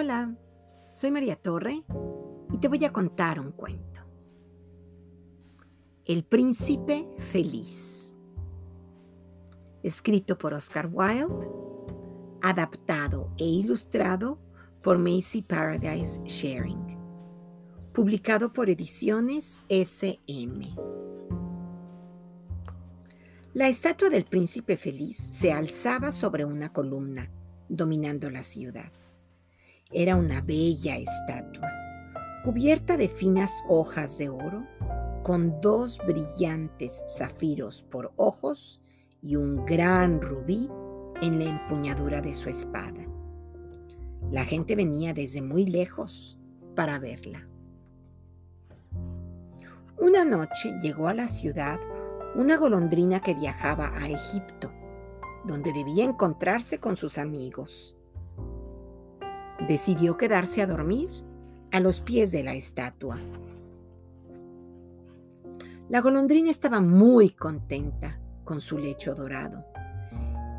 Hola, soy María Torre y te voy a contar un cuento. El príncipe feliz. Escrito por Oscar Wilde, adaptado e ilustrado por Macy Paradise Sharing. Publicado por Ediciones SM. La estatua del príncipe feliz se alzaba sobre una columna, dominando la ciudad. Era una bella estatua, cubierta de finas hojas de oro, con dos brillantes zafiros por ojos y un gran rubí en la empuñadura de su espada. La gente venía desde muy lejos para verla. Una noche llegó a la ciudad una golondrina que viajaba a Egipto, donde debía encontrarse con sus amigos decidió quedarse a dormir a los pies de la estatua. La golondrina estaba muy contenta con su lecho dorado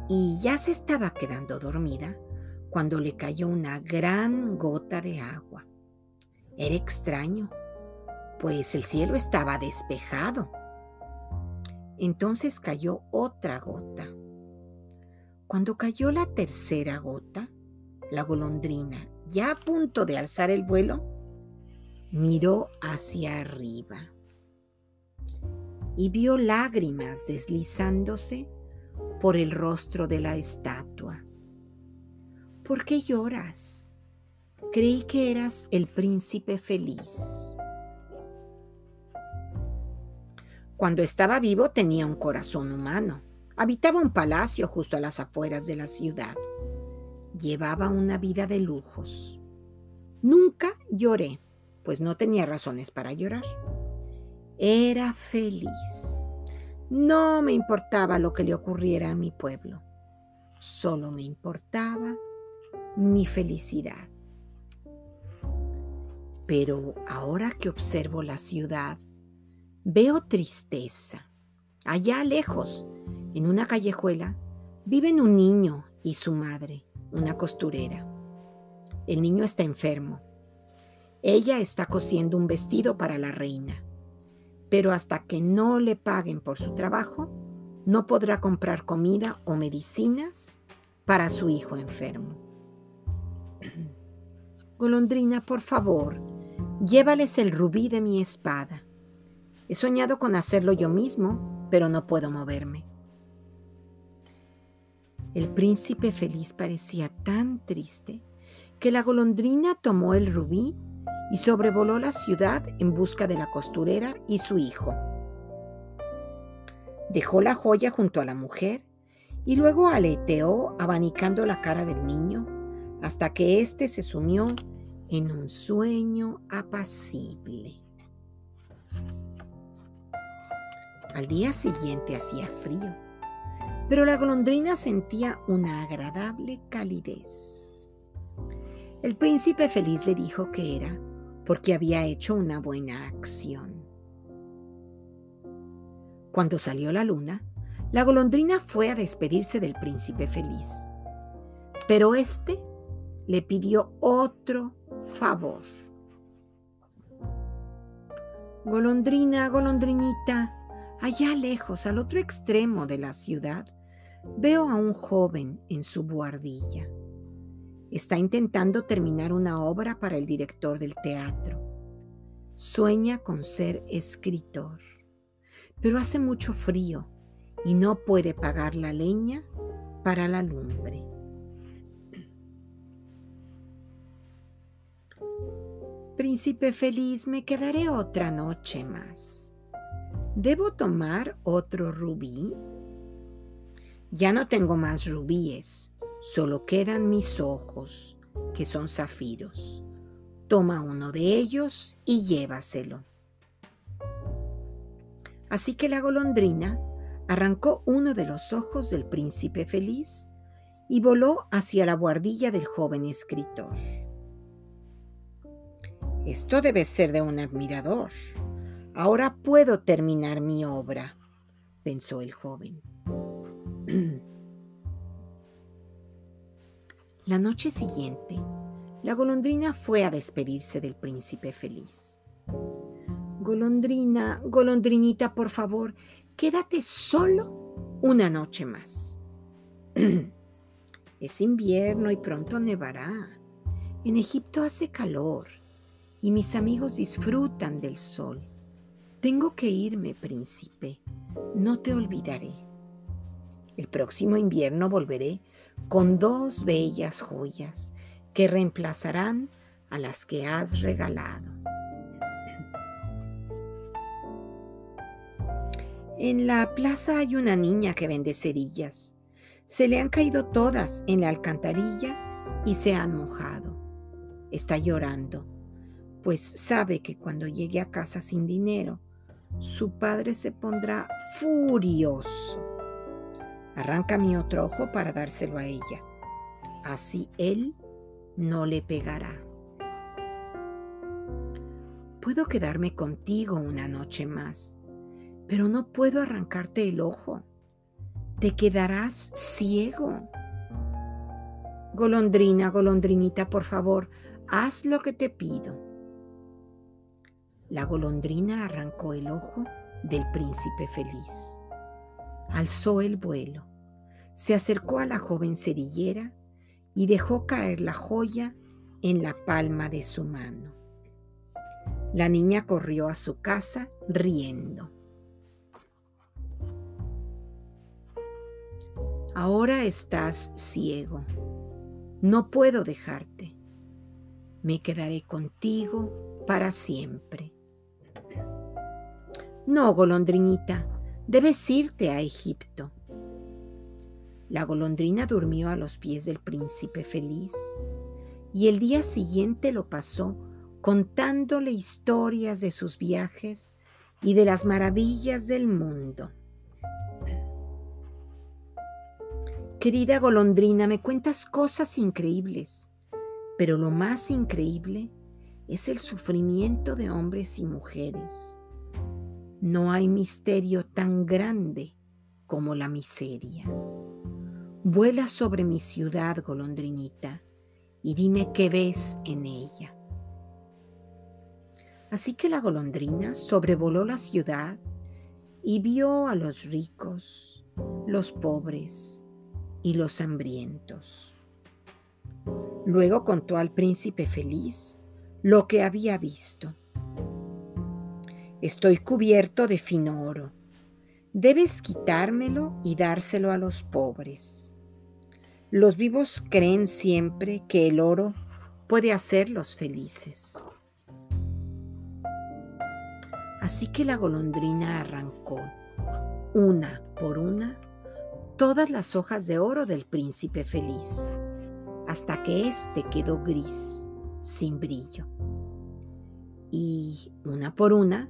y ya se estaba quedando dormida cuando le cayó una gran gota de agua. Era extraño, pues el cielo estaba despejado. Entonces cayó otra gota. Cuando cayó la tercera gota, la golondrina, ya a punto de alzar el vuelo, miró hacia arriba y vio lágrimas deslizándose por el rostro de la estatua. ¿Por qué lloras? Creí que eras el príncipe feliz. Cuando estaba vivo tenía un corazón humano. Habitaba un palacio justo a las afueras de la ciudad. Llevaba una vida de lujos. Nunca lloré, pues no tenía razones para llorar. Era feliz. No me importaba lo que le ocurriera a mi pueblo. Solo me importaba mi felicidad. Pero ahora que observo la ciudad, veo tristeza. Allá lejos, en una callejuela, viven un niño y su madre una costurera. El niño está enfermo. Ella está cosiendo un vestido para la reina, pero hasta que no le paguen por su trabajo, no podrá comprar comida o medicinas para su hijo enfermo. Golondrina, por favor, llévales el rubí de mi espada. He soñado con hacerlo yo mismo, pero no puedo moverme. El príncipe feliz parecía tan triste que la golondrina tomó el rubí y sobrevoló la ciudad en busca de la costurera y su hijo. Dejó la joya junto a la mujer y luego aleteó abanicando la cara del niño hasta que éste se sumió en un sueño apacible. Al día siguiente hacía frío pero la golondrina sentía una agradable calidez. El príncipe feliz le dijo que era porque había hecho una buena acción. Cuando salió la luna, la golondrina fue a despedirse del príncipe feliz, pero éste le pidió otro favor. Golondrina, golondrinita, allá lejos, al otro extremo de la ciudad, Veo a un joven en su buhardilla. Está intentando terminar una obra para el director del teatro. Sueña con ser escritor, pero hace mucho frío y no puede pagar la leña para la lumbre. Príncipe feliz, me quedaré otra noche más. ¿Debo tomar otro rubí? Ya no tengo más rubíes, solo quedan mis ojos, que son zafiros. Toma uno de ellos y llévaselo. Así que la golondrina arrancó uno de los ojos del príncipe feliz y voló hacia la buhardilla del joven escritor. Esto debe ser de un admirador. Ahora puedo terminar mi obra, pensó el joven. La noche siguiente, La golondrina fue a despedirse del príncipe feliz. Golondrina, golondrinita, por favor, quédate solo una noche más. es invierno y pronto nevará. En Egipto hace calor y mis amigos disfrutan del sol. Tengo que irme, príncipe. No te olvidaré. El próximo invierno volveré con dos bellas joyas que reemplazarán a las que has regalado. En la plaza hay una niña que vende cerillas. Se le han caído todas en la alcantarilla y se han mojado. Está llorando, pues sabe que cuando llegue a casa sin dinero, su padre se pondrá furioso. Arranca mi otro ojo para dárselo a ella. Así él no le pegará. Puedo quedarme contigo una noche más, pero no puedo arrancarte el ojo. Te quedarás ciego. Golondrina, golondrinita, por favor, haz lo que te pido. La golondrina arrancó el ojo del príncipe feliz. Alzó el vuelo, se acercó a la joven cerillera y dejó caer la joya en la palma de su mano. La niña corrió a su casa riendo. Ahora estás ciego. No puedo dejarte. Me quedaré contigo para siempre. No, golondrinita, debes irte a Egipto. La golondrina durmió a los pies del príncipe feliz y el día siguiente lo pasó contándole historias de sus viajes y de las maravillas del mundo. Querida golondrina, me cuentas cosas increíbles, pero lo más increíble es el sufrimiento de hombres y mujeres. No hay misterio tan grande como la miseria. Vuela sobre mi ciudad, golondrinita, y dime qué ves en ella. Así que la golondrina sobrevoló la ciudad y vio a los ricos, los pobres y los hambrientos. Luego contó al príncipe feliz lo que había visto. Estoy cubierto de fino oro. Debes quitármelo y dárselo a los pobres. Los vivos creen siempre que el oro puede hacerlos felices. Así que la golondrina arrancó, una por una, todas las hojas de oro del príncipe feliz, hasta que éste quedó gris, sin brillo. Y, una por una,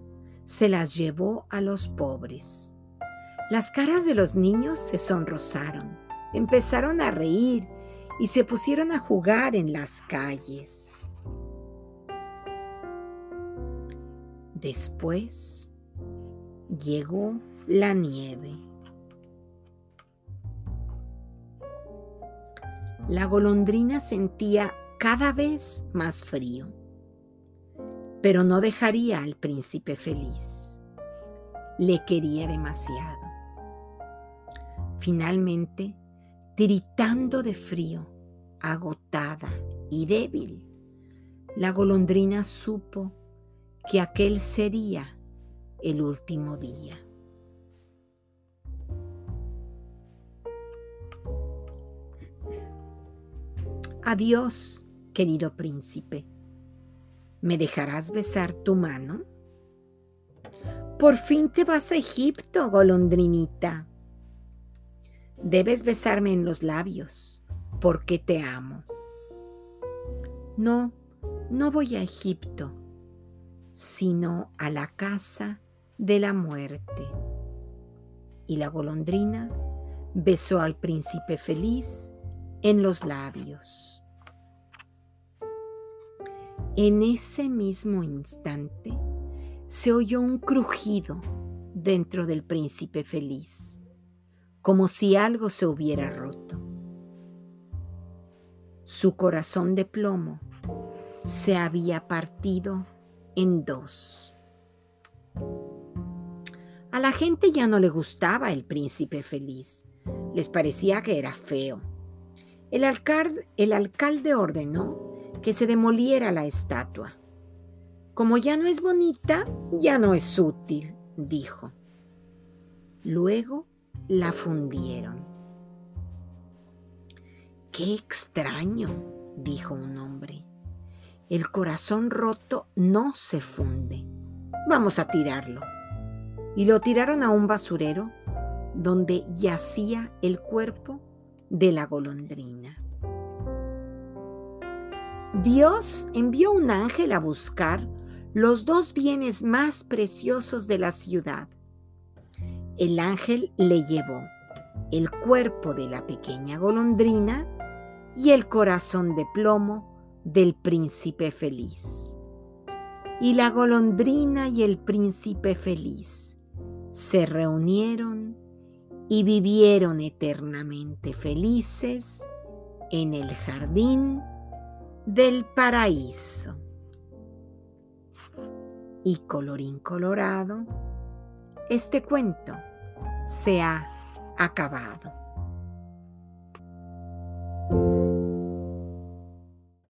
se las llevó a los pobres. Las caras de los niños se sonrosaron empezaron a reír y se pusieron a jugar en las calles. Después llegó la nieve. La golondrina sentía cada vez más frío, pero no dejaría al príncipe feliz. Le quería demasiado. Finalmente, tiritando de frío, agotada y débil, la golondrina supo que aquel sería el último día. Adiós, querido príncipe. ¿Me dejarás besar tu mano? Por fin te vas a Egipto, golondrinita. Debes besarme en los labios, porque te amo. No, no voy a Egipto, sino a la casa de la muerte. Y la golondrina besó al príncipe feliz en los labios. En ese mismo instante se oyó un crujido dentro del príncipe feliz como si algo se hubiera roto. Su corazón de plomo se había partido en dos. A la gente ya no le gustaba el príncipe feliz. Les parecía que era feo. El alcalde, el alcalde ordenó que se demoliera la estatua. Como ya no es bonita, ya no es útil, dijo. Luego la fundieron. Qué extraño, dijo un hombre. El corazón roto no se funde. Vamos a tirarlo. Y lo tiraron a un basurero donde yacía el cuerpo de la golondrina. Dios envió un ángel a buscar los dos bienes más preciosos de la ciudad. El ángel le llevó el cuerpo de la pequeña golondrina y el corazón de plomo del príncipe feliz. Y la golondrina y el príncipe feliz se reunieron y vivieron eternamente felices en el jardín del paraíso. Y colorín colorado, este cuento se ha acabado.